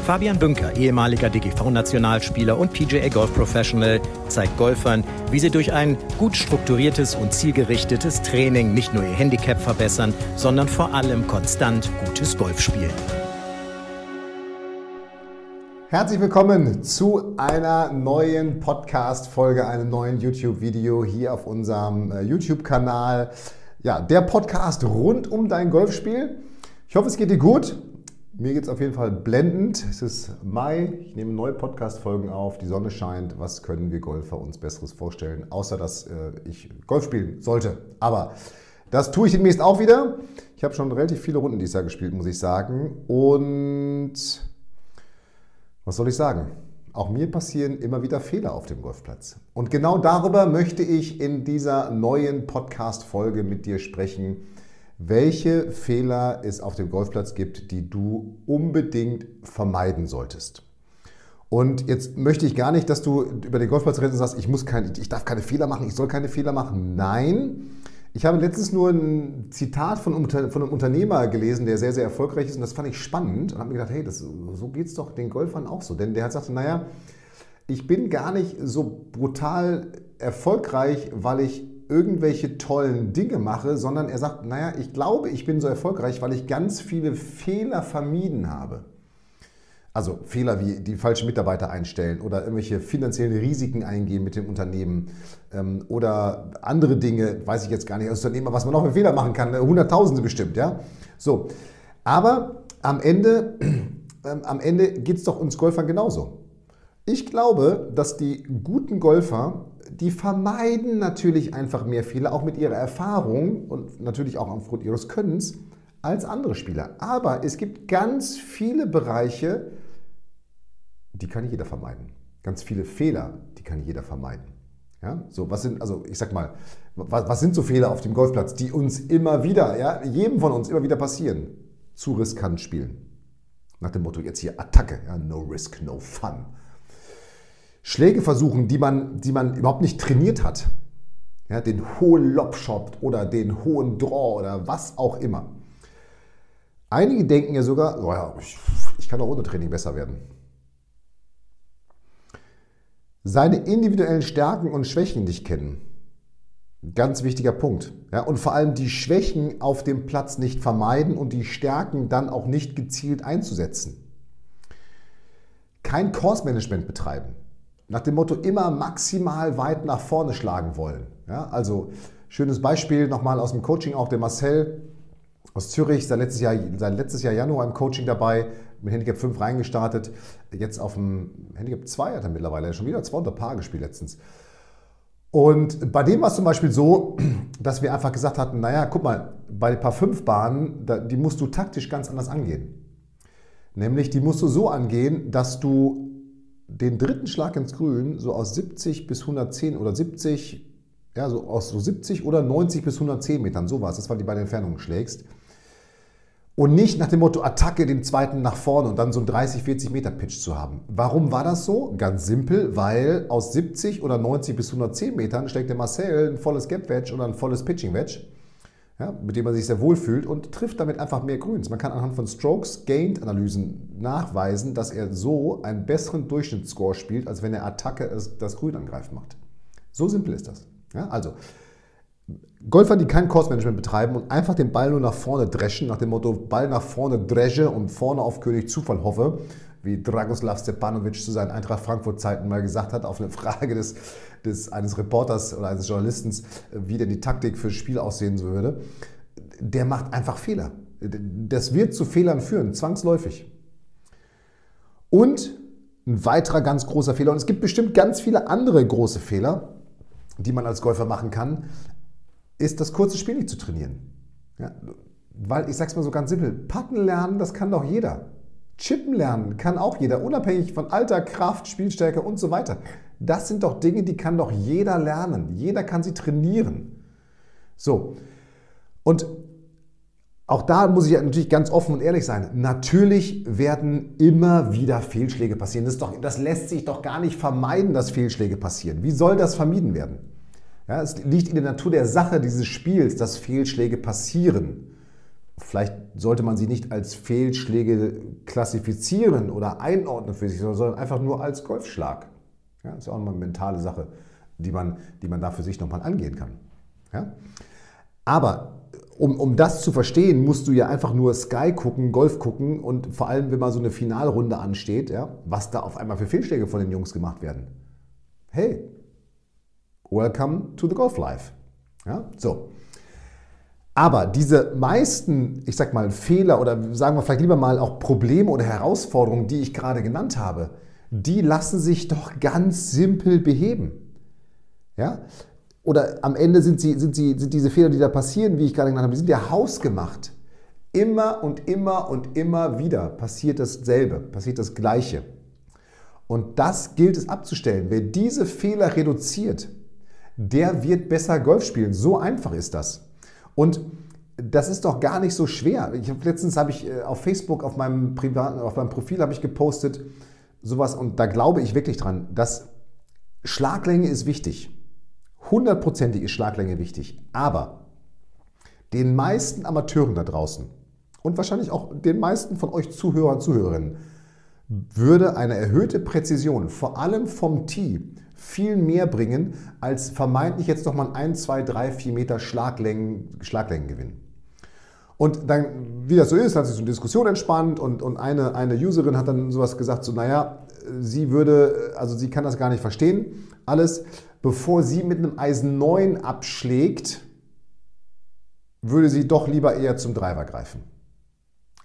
Fabian Bünker, ehemaliger DGV-Nationalspieler und PGA Golf Professional, zeigt Golfern, wie sie durch ein gut strukturiertes und zielgerichtetes Training nicht nur ihr Handicap verbessern, sondern vor allem konstant gutes Golf spielen. Herzlich willkommen zu einer neuen Podcast-Folge, einem neuen YouTube-Video hier auf unserem äh, YouTube-Kanal. Ja, der Podcast rund um dein Golfspiel. Ich hoffe, es geht dir gut. Mir geht es auf jeden Fall blendend. Es ist Mai. Ich nehme neue Podcast-Folgen auf. Die Sonne scheint. Was können wir Golfer uns Besseres vorstellen, außer dass äh, ich Golf spielen sollte? Aber das tue ich demnächst auch wieder. Ich habe schon relativ viele Runden dieses Jahr gespielt, muss ich sagen. Und was soll ich sagen? Auch mir passieren immer wieder Fehler auf dem Golfplatz. Und genau darüber möchte ich in dieser neuen Podcast-Folge mit dir sprechen, welche Fehler es auf dem Golfplatz gibt, die du unbedingt vermeiden solltest. Und jetzt möchte ich gar nicht, dass du über den Golfplatz rennst und sagst, ich, muss kein, ich darf keine Fehler machen, ich soll keine Fehler machen. Nein, ich habe letztens nur ein Zitat von, von einem Unternehmer gelesen, der sehr, sehr erfolgreich ist und das fand ich spannend und habe mir gedacht, hey, das, so geht es doch den Golfern auch so. Denn der hat gesagt, naja, ich bin gar nicht so brutal erfolgreich, weil ich irgendwelche tollen Dinge mache, sondern er sagt, naja, ich glaube, ich bin so erfolgreich, weil ich ganz viele Fehler vermieden habe. Also Fehler wie die falschen Mitarbeiter einstellen oder irgendwelche finanziellen Risiken eingehen mit dem Unternehmen ähm, oder andere Dinge, weiß ich jetzt gar nicht als Unternehmer, was man noch für Fehler machen kann, Hunderttausende bestimmt, ja. So, aber am Ende, ähm, am Ende geht es doch uns Golfern genauso. Ich glaube, dass die guten Golfer, die vermeiden natürlich einfach mehr Fehler, auch mit ihrer Erfahrung und natürlich auch aufgrund ihres Könnens, als andere Spieler. Aber es gibt ganz viele Bereiche, die kann jeder vermeiden. Ganz viele Fehler, die kann jeder vermeiden. Ja, so, was sind, also ich sag mal, was, was sind so Fehler auf dem Golfplatz, die uns immer wieder, ja, jedem von uns immer wieder passieren? Zu riskant spielen. Nach dem Motto, jetzt hier Attacke, ja, no risk, no fun. Schläge versuchen, die man, die man überhaupt nicht trainiert hat. Ja, den hohen Lobshot oder den hohen Draw oder was auch immer. Einige denken ja sogar, oh ja, ich, ich kann auch ohne Training besser werden seine individuellen Stärken und Schwächen nicht kennen. Ganz wichtiger Punkt. Ja, und vor allem die Schwächen auf dem Platz nicht vermeiden und die Stärken dann auch nicht gezielt einzusetzen. Kein Course-Management betreiben. Nach dem Motto immer maximal weit nach vorne schlagen wollen. Ja, also schönes Beispiel nochmal aus dem Coaching, auch der Marcel aus Zürich, sein letztes Jahr, sein letztes Jahr Januar im Coaching dabei, mit Handicap 5 reingestartet. Jetzt auf dem Handicap 2 hat er mittlerweile schon wieder 200 Paar gespielt letztens. Und bei dem war es zum Beispiel so, dass wir einfach gesagt hatten, naja, guck mal, bei Paar 5 Bahnen, die musst du taktisch ganz anders angehen. Nämlich, die musst du so angehen, dass du den dritten Schlag ins Grün so aus 70 bis 110 oder 70, ja, so aus so 70 oder 90 bis 110 Metern, so war es, das war die bei den Entfernungen schlägst und nicht nach dem Motto Attacke den zweiten nach vorne und dann so einen 30, 40 Meter Pitch zu haben. Warum war das so? Ganz simpel, weil aus 70 oder 90 bis 110 Metern steckt der Marcel ein volles Gap Wedge oder ein volles Pitching Wedge, ja, mit dem man sich sehr wohl fühlt und trifft damit einfach mehr Grüns. Man kann anhand von Strokes Gained Analysen nachweisen, dass er so einen besseren Durchschnittsscore spielt, als wenn er Attacke das Grün angreift macht. So simpel ist das. Ja, also Golfer, die kein Kursmanagement betreiben und einfach den Ball nur nach vorne dreschen, nach dem Motto Ball nach vorne dresche und vorne auf König Zufall hoffe, wie Dragoslav Stepanovic zu seinen Eintracht Frankfurt-Zeiten mal gesagt hat, auf eine Frage des, des, eines Reporters oder eines Journalisten, wie denn die Taktik für das Spiel aussehen würde, der macht einfach Fehler. Das wird zu Fehlern führen, zwangsläufig. Und ein weiterer ganz großer Fehler, und es gibt bestimmt ganz viele andere große Fehler, die man als Golfer machen kann, ist das kurze Spiel nicht zu trainieren. Ja, weil ich sage es mal so ganz simpel, Patten lernen, das kann doch jeder. Chippen lernen kann auch jeder, unabhängig von Alter, Kraft, Spielstärke und so weiter. Das sind doch Dinge, die kann doch jeder lernen. Jeder kann sie trainieren. So. Und auch da muss ich natürlich ganz offen und ehrlich sein. Natürlich werden immer wieder Fehlschläge passieren. Das, doch, das lässt sich doch gar nicht vermeiden, dass Fehlschläge passieren. Wie soll das vermieden werden? Ja, es liegt in der Natur der Sache dieses Spiels, dass Fehlschläge passieren. Vielleicht sollte man sie nicht als Fehlschläge klassifizieren oder einordnen für sich, sondern einfach nur als Golfschlag. Ja, das ist auch eine mentale Sache, die man, die man da für sich nochmal angehen kann. Ja? Aber um, um das zu verstehen, musst du ja einfach nur Sky gucken, Golf gucken und vor allem, wenn mal so eine Finalrunde ansteht, ja, was da auf einmal für Fehlschläge von den Jungs gemacht werden. Hey, welcome to the Golf Life. Ja, so. Aber diese meisten, ich sag mal, Fehler oder sagen wir vielleicht lieber mal auch Probleme oder Herausforderungen, die ich gerade genannt habe, die lassen sich doch ganz simpel beheben. Ja? oder am Ende sind, sie, sind, sie, sind diese Fehler, die da passieren, wie ich gerade genannt habe, die sind ja hausgemacht. Immer und immer und immer wieder passiert dasselbe, passiert das Gleiche. Und das gilt es abzustellen. Wer diese Fehler reduziert, der wird besser Golf spielen. So einfach ist das. Und das ist doch gar nicht so schwer. Ich hab, letztens habe ich äh, auf Facebook, auf meinem privaten, auf meinem Profil habe ich gepostet, sowas, und da glaube ich wirklich dran, dass Schlaglänge ist wichtig hundertprozentig ist Schlaglänge wichtig. Aber den meisten Amateuren da draußen und wahrscheinlich auch den meisten von euch Zuhörern und Zuhörerinnen würde eine erhöhte Präzision, vor allem vom Tee, viel mehr bringen, als vermeintlich jetzt nochmal ein 1, 2, 3, 4 Meter Schlaglängen, Schlaglängengewinn. Und dann, wie das so ist, hat sich so eine Diskussion entspannt und, und eine, eine Userin hat dann sowas gesagt, so naja, sie würde, also sie kann das gar nicht verstehen, alles, bevor sie mit einem Eisen 9 abschlägt, würde sie doch lieber eher zum Driver greifen.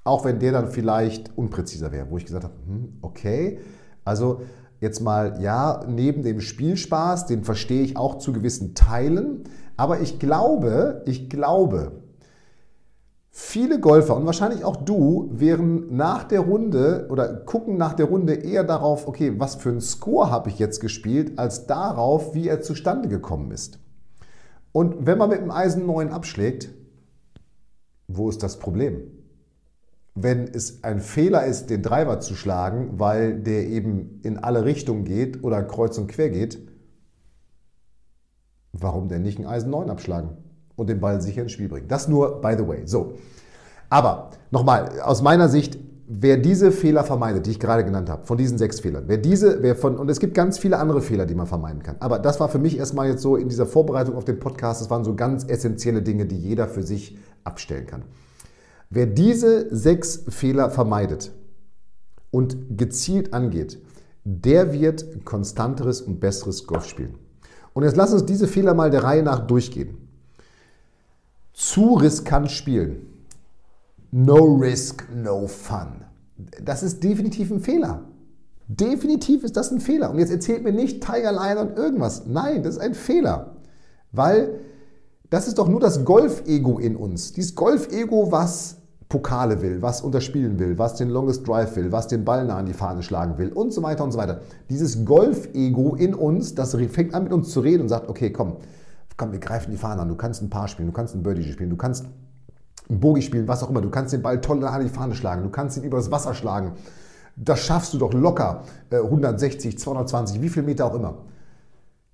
Auch wenn der dann vielleicht unpräziser wäre, wo ich gesagt habe, hm, okay, also jetzt mal, ja, neben dem Spielspaß, den verstehe ich auch zu gewissen Teilen, aber ich glaube, ich glaube, Viele Golfer und wahrscheinlich auch du wären nach der Runde oder gucken nach der Runde eher darauf, okay, was für einen Score habe ich jetzt gespielt, als darauf, wie er zustande gekommen ist. Und wenn man mit dem Eisen 9 abschlägt, wo ist das Problem? Wenn es ein Fehler ist, den Driver zu schlagen, weil der eben in alle Richtungen geht oder kreuz und quer geht, warum denn nicht ein Eisen 9 abschlagen? und den Ball sicher ins Spiel bringen. Das nur by the way. So. Aber nochmal, aus meiner Sicht, wer diese Fehler vermeidet, die ich gerade genannt habe, von diesen sechs Fehlern, wer diese, wer von, und es gibt ganz viele andere Fehler, die man vermeiden kann. Aber das war für mich erstmal jetzt so in dieser Vorbereitung auf den Podcast, das waren so ganz essentielle Dinge, die jeder für sich abstellen kann. Wer diese sechs Fehler vermeidet und gezielt angeht, der wird konstanteres und besseres Golf spielen. Und jetzt lass uns diese Fehler mal der Reihe nach durchgehen zu riskant spielen. No risk, no fun. Das ist definitiv ein Fehler. Definitiv ist das ein Fehler. Und jetzt erzählt mir nicht Tiger Lion und irgendwas. Nein, das ist ein Fehler. Weil das ist doch nur das Golf-Ego in uns. Dieses Golf-Ego, was Pokale will, was unterspielen will, was den Longest Drive will, was den Ball nah an die Fahne schlagen will und so weiter und so weiter. Dieses Golf-Ego in uns, das fängt an mit uns zu reden und sagt, okay, komm, komm, wir greifen die Fahne an, du kannst ein Paar spielen, du kannst ein Birdie spielen, du kannst ein Bogie spielen, was auch immer, du kannst den Ball toll an die Fahne schlagen, du kannst ihn über das Wasser schlagen. Das schaffst du doch locker, 160, äh, 220, wie viel Meter auch immer.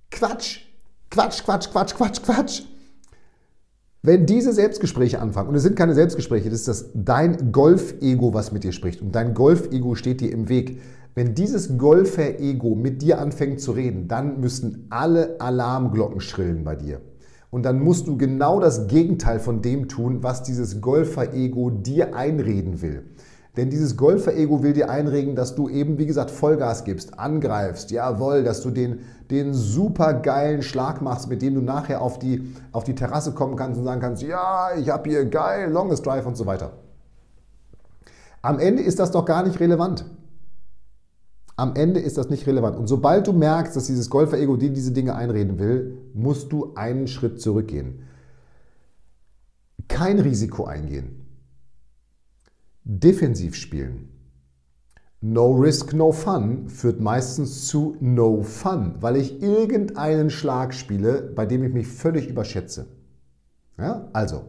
Quatsch, Quatsch, Quatsch, Quatsch, Quatsch, Quatsch. Wenn diese Selbstgespräche anfangen, und es sind keine Selbstgespräche, das ist das dein Golf-Ego, was mit dir spricht. Und dein Golf-Ego steht dir im Weg. Wenn dieses Golfer-Ego mit dir anfängt zu reden, dann müssen alle Alarmglocken schrillen bei dir. Und dann musst du genau das Gegenteil von dem tun, was dieses Golfer-Ego dir einreden will. Denn dieses Golfer-Ego will dir einreden, dass du eben, wie gesagt, Vollgas gibst, angreifst, jawohl, dass du den, den super geilen Schlag machst, mit dem du nachher auf die, auf die Terrasse kommen kannst und sagen kannst, ja, ich habe hier geil, Longest Drive und so weiter. Am Ende ist das doch gar nicht relevant. Am Ende ist das nicht relevant. Und sobald du merkst, dass dieses Golfer-Ego dir diese Dinge einreden will, musst du einen Schritt zurückgehen. Kein Risiko eingehen. Defensiv spielen. No risk, no fun führt meistens zu no fun, weil ich irgendeinen Schlag spiele, bei dem ich mich völlig überschätze. Ja? Also,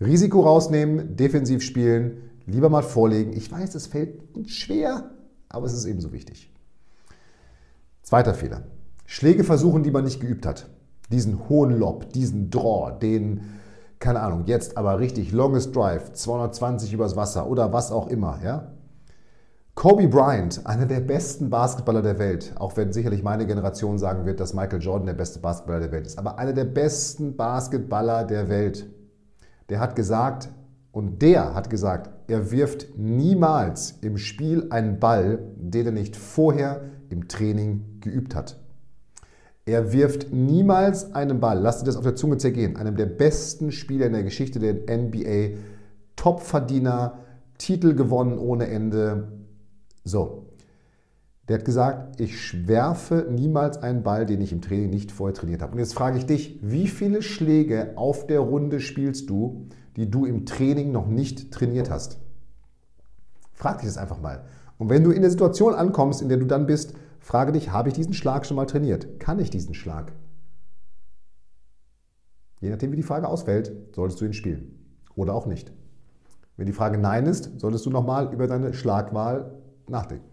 Risiko rausnehmen, defensiv spielen, lieber mal vorlegen. Ich weiß, es fällt schwer, aber es ist ebenso wichtig. Zweiter Fehler. Schläge versuchen, die man nicht geübt hat. Diesen hohen Lob, diesen Draw, den, keine Ahnung, jetzt aber richtig longest Drive, 220 übers Wasser oder was auch immer. Ja? Kobe Bryant, einer der besten Basketballer der Welt, auch wenn sicherlich meine Generation sagen wird, dass Michael Jordan der beste Basketballer der Welt ist, aber einer der besten Basketballer der Welt, der hat gesagt, und der hat gesagt, er wirft niemals im Spiel einen Ball, den er nicht vorher im Training geübt hat. Er wirft niemals einen Ball, lasst dir das auf der Zunge zergehen, einem der besten Spieler in der Geschichte der NBA, Topverdiener, Titel gewonnen ohne Ende. So, der hat gesagt, ich werfe niemals einen Ball, den ich im Training nicht vorher trainiert habe. Und jetzt frage ich dich, wie viele Schläge auf der Runde spielst du, die du im Training noch nicht trainiert hast? Frag dich das einfach mal. Und wenn du in der Situation ankommst, in der du dann bist, frage dich, habe ich diesen Schlag schon mal trainiert? Kann ich diesen Schlag? Je nachdem, wie die Frage ausfällt, solltest du ihn spielen. Oder auch nicht. Wenn die Frage Nein ist, solltest du nochmal über deine Schlagwahl nachdenken.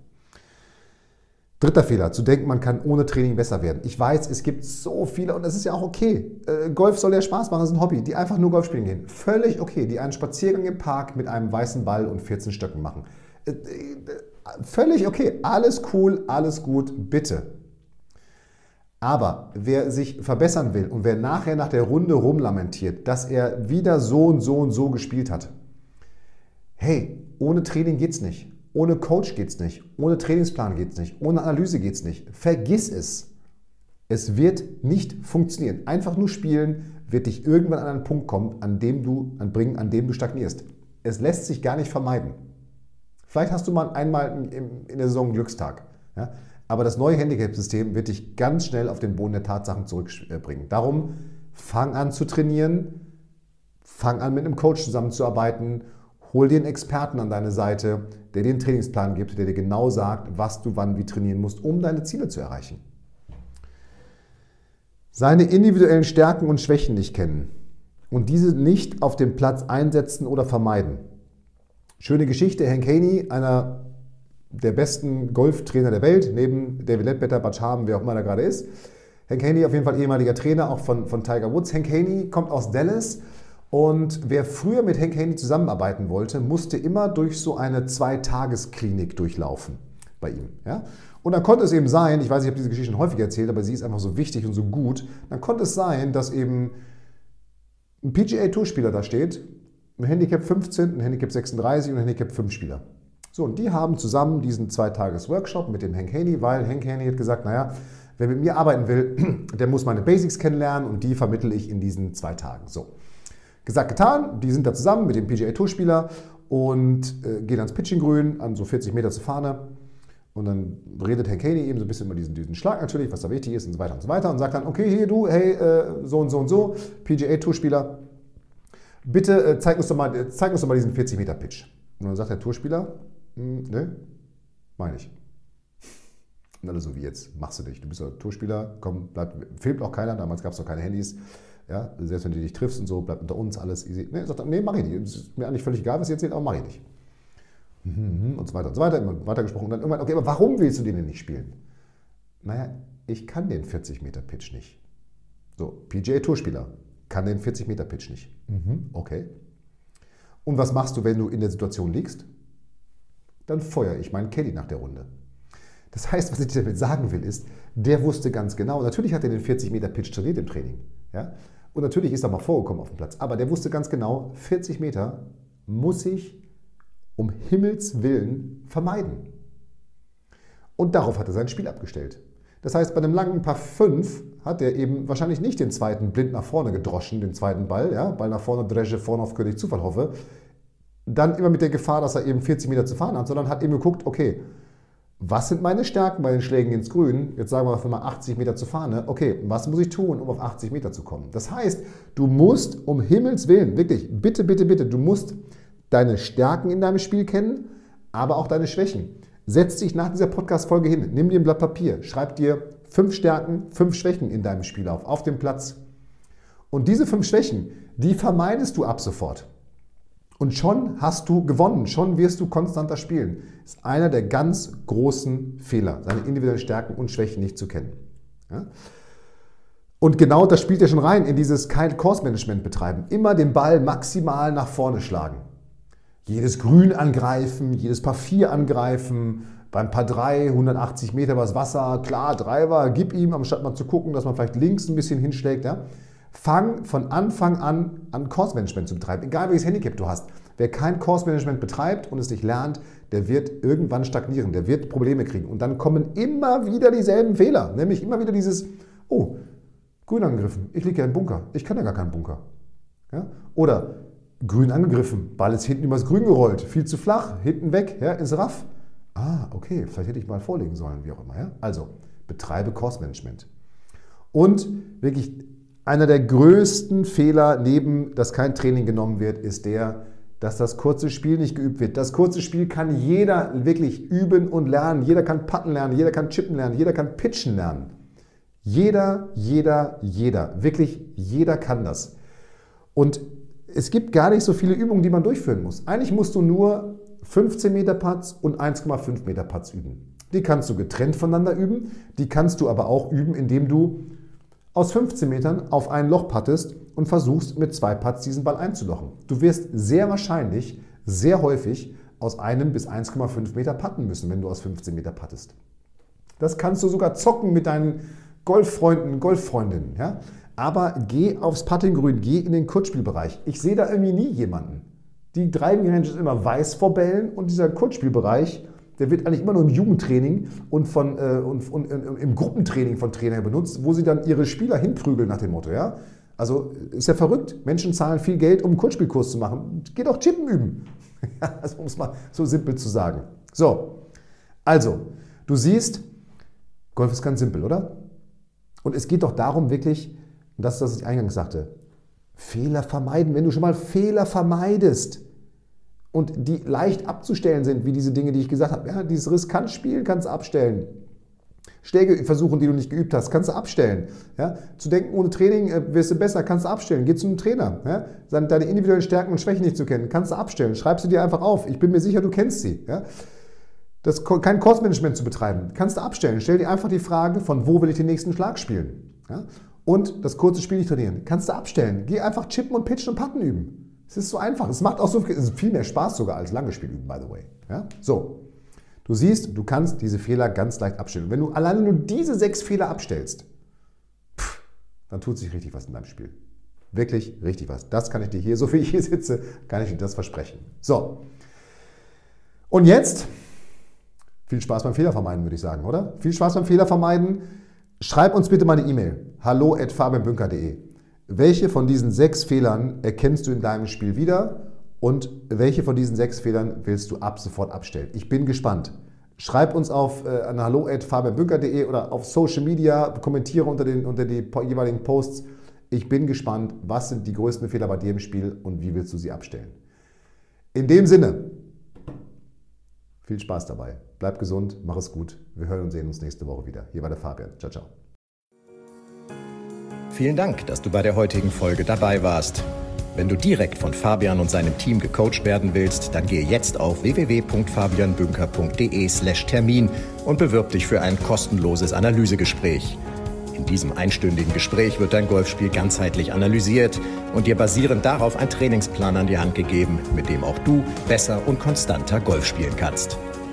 Dritter Fehler, zu denken, man kann ohne Training besser werden. Ich weiß, es gibt so viele, und das ist ja auch okay. Äh, Golf soll ja Spaß machen, das ist ein Hobby, die einfach nur Golf spielen gehen. Völlig okay, die einen Spaziergang im Park mit einem weißen Ball und 14 Stöcken machen. Äh, äh, völlig okay, alles cool, alles gut, bitte. Aber wer sich verbessern will und wer nachher nach der Runde rumlamentiert, dass er wieder so und so und so gespielt hat, hey, ohne Training geht's nicht. Ohne Coach geht es nicht. Ohne Trainingsplan geht es nicht. Ohne Analyse geht es nicht. Vergiss es. Es wird nicht funktionieren. Einfach nur spielen wird dich irgendwann an einen Punkt kommen, an dem du, an bringen, an dem du stagnierst. Es lässt sich gar nicht vermeiden. Vielleicht hast du mal einmal in der Saison einen Glückstag. Ja? Aber das neue Handicap-System wird dich ganz schnell auf den Boden der Tatsachen zurückbringen. Darum fang an zu trainieren, fang an mit einem Coach zusammenzuarbeiten Hol dir einen Experten an deine Seite, der dir einen Trainingsplan gibt, der dir genau sagt, was du wann wie trainieren musst, um deine Ziele zu erreichen. Seine individuellen Stärken und Schwächen nicht kennen und diese nicht auf dem Platz einsetzen oder vermeiden. Schöne Geschichte, Hank Haney, einer der besten Golftrainer der Welt, neben David Ledbetter, Butch Harmon, wer auch immer da gerade ist. Hank Haney auf jeden Fall ehemaliger Trainer, auch von, von Tiger Woods. Hank Haney kommt aus Dallas und wer früher mit Hank Haney zusammenarbeiten wollte, musste immer durch so eine Zwei-Tages-Klinik durchlaufen bei ihm. Ja? Und dann konnte es eben sein, ich weiß, ich habe diese Geschichte schon häufig erzählt, aber sie ist einfach so wichtig und so gut, dann konnte es sein, dass eben ein PGA-Tourspieler da steht, ein Handicap 15, ein Handicap 36 und ein Handicap 5 Spieler. So, und die haben zusammen diesen Zwei-Tages-Workshop mit dem Hank Haney, weil Hank Haney hat gesagt, naja, wer mit mir arbeiten will, der muss meine Basics kennenlernen und die vermittle ich in diesen zwei Tagen. So. Gesagt, getan, die sind da zusammen mit dem PGA Tour-Spieler und äh, gehen ans Pitching-Grün, an so 40 Meter zur Fahne. Und dann redet Herr Caney eben so ein bisschen über diesen, diesen Schlag natürlich, was da wichtig ist und so weiter und so weiter. Und sagt dann, okay, hier du, hey, äh, so und so und so, PGA Tourspieler, bitte äh, zeig, uns doch mal, zeig uns doch mal diesen 40 Meter Pitch. Und dann sagt der Tourspieler, hm, ne, meine ich. Und alle so wie jetzt, machst du dich. Du bist ja Tourspieler, komm, bleib, filmt auch keiner, damals gab es noch keine Handys. Ja, selbst wenn du dich triffst und so, bleibt unter uns alles easy. Nee, sagt nee, mach ich nicht. Ist mir eigentlich völlig egal, was ihr erzählt, aber mach ich nicht. Mhm, und so weiter und so weiter, immer weiter gesprochen. Und dann irgendwann, okay, aber warum willst du den denn nicht spielen? Naja, ich kann den 40 Meter Pitch nicht. So, PGA Tourspieler kann den 40 Meter Pitch nicht. Mhm, okay. Und was machst du, wenn du in der Situation liegst? Dann feuere ich meinen Caddy nach der Runde. Das heißt, was ich damit sagen will, ist, der wusste ganz genau, natürlich hat er den 40 Meter Pitch trainiert im Training. Ja? Und natürlich ist er mal vorgekommen auf dem Platz. Aber der wusste ganz genau, 40 Meter muss ich um Himmels Willen vermeiden. Und darauf hat er sein Spiel abgestellt. Das heißt, bei einem langen Paar 5 hat er eben wahrscheinlich nicht den zweiten blind nach vorne gedroschen, den zweiten Ball, ja, Ball nach vorne, Dresche, vorne auf König Zufall hoffe. Dann immer mit der Gefahr, dass er eben 40 Meter zu fahren hat, sondern hat eben geguckt, okay, was sind meine Stärken bei den Schlägen ins Grün? Jetzt sagen wir mal 80 Meter zu Fahne. Okay, was muss ich tun, um auf 80 Meter zu kommen? Das heißt, du musst um Himmels Willen, wirklich, bitte, bitte, bitte, du musst deine Stärken in deinem Spiel kennen, aber auch deine Schwächen. Setz dich nach dieser Podcast-Folge hin, nimm dir ein Blatt Papier, schreib dir fünf Stärken, fünf Schwächen in deinem Spiel auf, dem Platz. Und diese fünf Schwächen, die vermeidest du ab sofort. Und schon hast du gewonnen, schon wirst du konstanter spielen. Das ist einer der ganz großen Fehler, seine individuellen Stärken und Schwächen nicht zu kennen. Ja? Und genau das spielt ja schon rein in dieses kein Course-Management betreiben. Immer den Ball maximal nach vorne schlagen. Jedes Grün angreifen, jedes Paar 4 angreifen, beim Paar 3 180 Meter übers Wasser, klar, Driver, gib ihm, anstatt mal zu gucken, dass man vielleicht links ein bisschen hinschlägt. Ja? Fang von Anfang an an Course-Management zu betreiben, egal welches Handicap du hast. Wer kein Course-Management betreibt und es nicht lernt, der wird irgendwann stagnieren, der wird Probleme kriegen. Und dann kommen immer wieder dieselben Fehler, nämlich immer wieder dieses, oh, grün angegriffen, ich liege ja im Bunker, ich kann ja gar keinen Bunker. Ja? Oder grün angegriffen, Ball ist hinten übers Grün gerollt, viel zu flach, hinten weg, ja, ins Raff. Ah, okay, vielleicht hätte ich mal vorlegen sollen, wie auch immer. Ja? Also, betreibe Course-Management. Und wirklich einer der größten Fehler, neben dass kein Training genommen wird, ist der, dass das kurze Spiel nicht geübt wird. Das kurze Spiel kann jeder wirklich üben und lernen. Jeder kann putten lernen, jeder kann chippen lernen, jeder kann pitchen lernen. Jeder, jeder, jeder, wirklich jeder kann das. Und es gibt gar nicht so viele Übungen, die man durchführen muss. Eigentlich musst du nur 15 Meter Putts und 1,5 Meter Putts üben. Die kannst du getrennt voneinander üben, die kannst du aber auch üben, indem du aus 15 Metern auf ein Loch pattest und versuchst mit zwei Putts diesen Ball einzulochen. Du wirst sehr wahrscheinlich, sehr häufig aus einem bis 1,5 Meter patten müssen, wenn du aus 15 Meter pattest. Das kannst du sogar zocken mit deinen Golffreunden, Golffreundinnen. Ja? Aber geh aufs Puttinggrün, geh in den Kurzspielbereich. Ich sehe da irgendwie nie jemanden. Die Driving Range ist immer weiß vor Bällen und dieser Kurzspielbereich, der wird eigentlich immer nur im Jugendtraining und, von, äh, und, und, und, im Gruppentraining von Trainern benutzt, wo sie dann ihre Spieler hinprügeln nach dem Motto. Ja? Also ist ja verrückt. Menschen zahlen viel Geld, um einen Kurzspielkurs zu machen. Geh doch Chippen üben. also, um es mal so simpel zu sagen. So, also, du siehst, Golf ist ganz simpel, oder? Und es geht doch darum, wirklich, und das, was ich eingangs sagte, Fehler vermeiden. Wenn du schon mal Fehler vermeidest und die leicht abzustellen sind, wie diese Dinge, die ich gesagt habe, ja, dieses riskant Spielen kannst du abstellen. Schläge versuchen, die du nicht geübt hast, kannst du abstellen. Ja? Zu denken, ohne Training äh, wirst du besser, kannst du abstellen. Geh zu einem Trainer. Ja? Deine individuellen Stärken und Schwächen nicht zu kennen, kannst du abstellen. Schreib sie dir einfach auf. Ich bin mir sicher, du kennst sie. Ja? Das, kein Kursmanagement zu betreiben, kannst du abstellen. Stell dir einfach die Frage, von wo will ich den nächsten Schlag spielen? Ja? Und das kurze Spiel nicht trainieren. Kannst du abstellen. Geh einfach chippen und pitchen und patten üben. Es ist so einfach. Es macht auch so viel, viel mehr Spaß sogar als lange Spiel üben, by the way. Ja? So. Du siehst, du kannst diese Fehler ganz leicht abstellen. Und wenn du alleine nur diese sechs Fehler abstellst, pff, dann tut sich richtig was in deinem Spiel. Wirklich richtig was. Das kann ich dir hier, so wie ich hier sitze, kann ich dir das versprechen. So. Und jetzt viel Spaß beim Fehler vermeiden, würde ich sagen, oder? Viel Spaß beim Fehler vermeiden. Schreib uns bitte mal eine E-Mail. Hallo at fabianbünker.de. Welche von diesen sechs Fehlern erkennst du in deinem Spiel wieder und welche von diesen sechs Fehlern willst du ab sofort abstellen? Ich bin gespannt. Schreib uns auf äh, an hallo at fabianbünker.de oder auf Social Media, kommentiere unter, den, unter die jeweiligen Posts. Ich bin gespannt, was sind die größten Fehler bei dir im Spiel und wie willst du sie abstellen. In dem Sinne, viel Spaß dabei. Bleib gesund, mach es gut. Wir hören und sehen uns nächste Woche wieder. Hier war der Fabian. Ciao, ciao. Vielen Dank, dass du bei der heutigen Folge dabei warst. Wenn du direkt von Fabian und seinem Team gecoacht werden willst, dann gehe jetzt auf www.fabianbünker.de/termin und bewirb dich für ein kostenloses Analysegespräch. In diesem einstündigen Gespräch wird dein Golfspiel ganzheitlich analysiert und dir basierend darauf ein Trainingsplan an die Hand gegeben, mit dem auch du besser und konstanter Golf spielen kannst.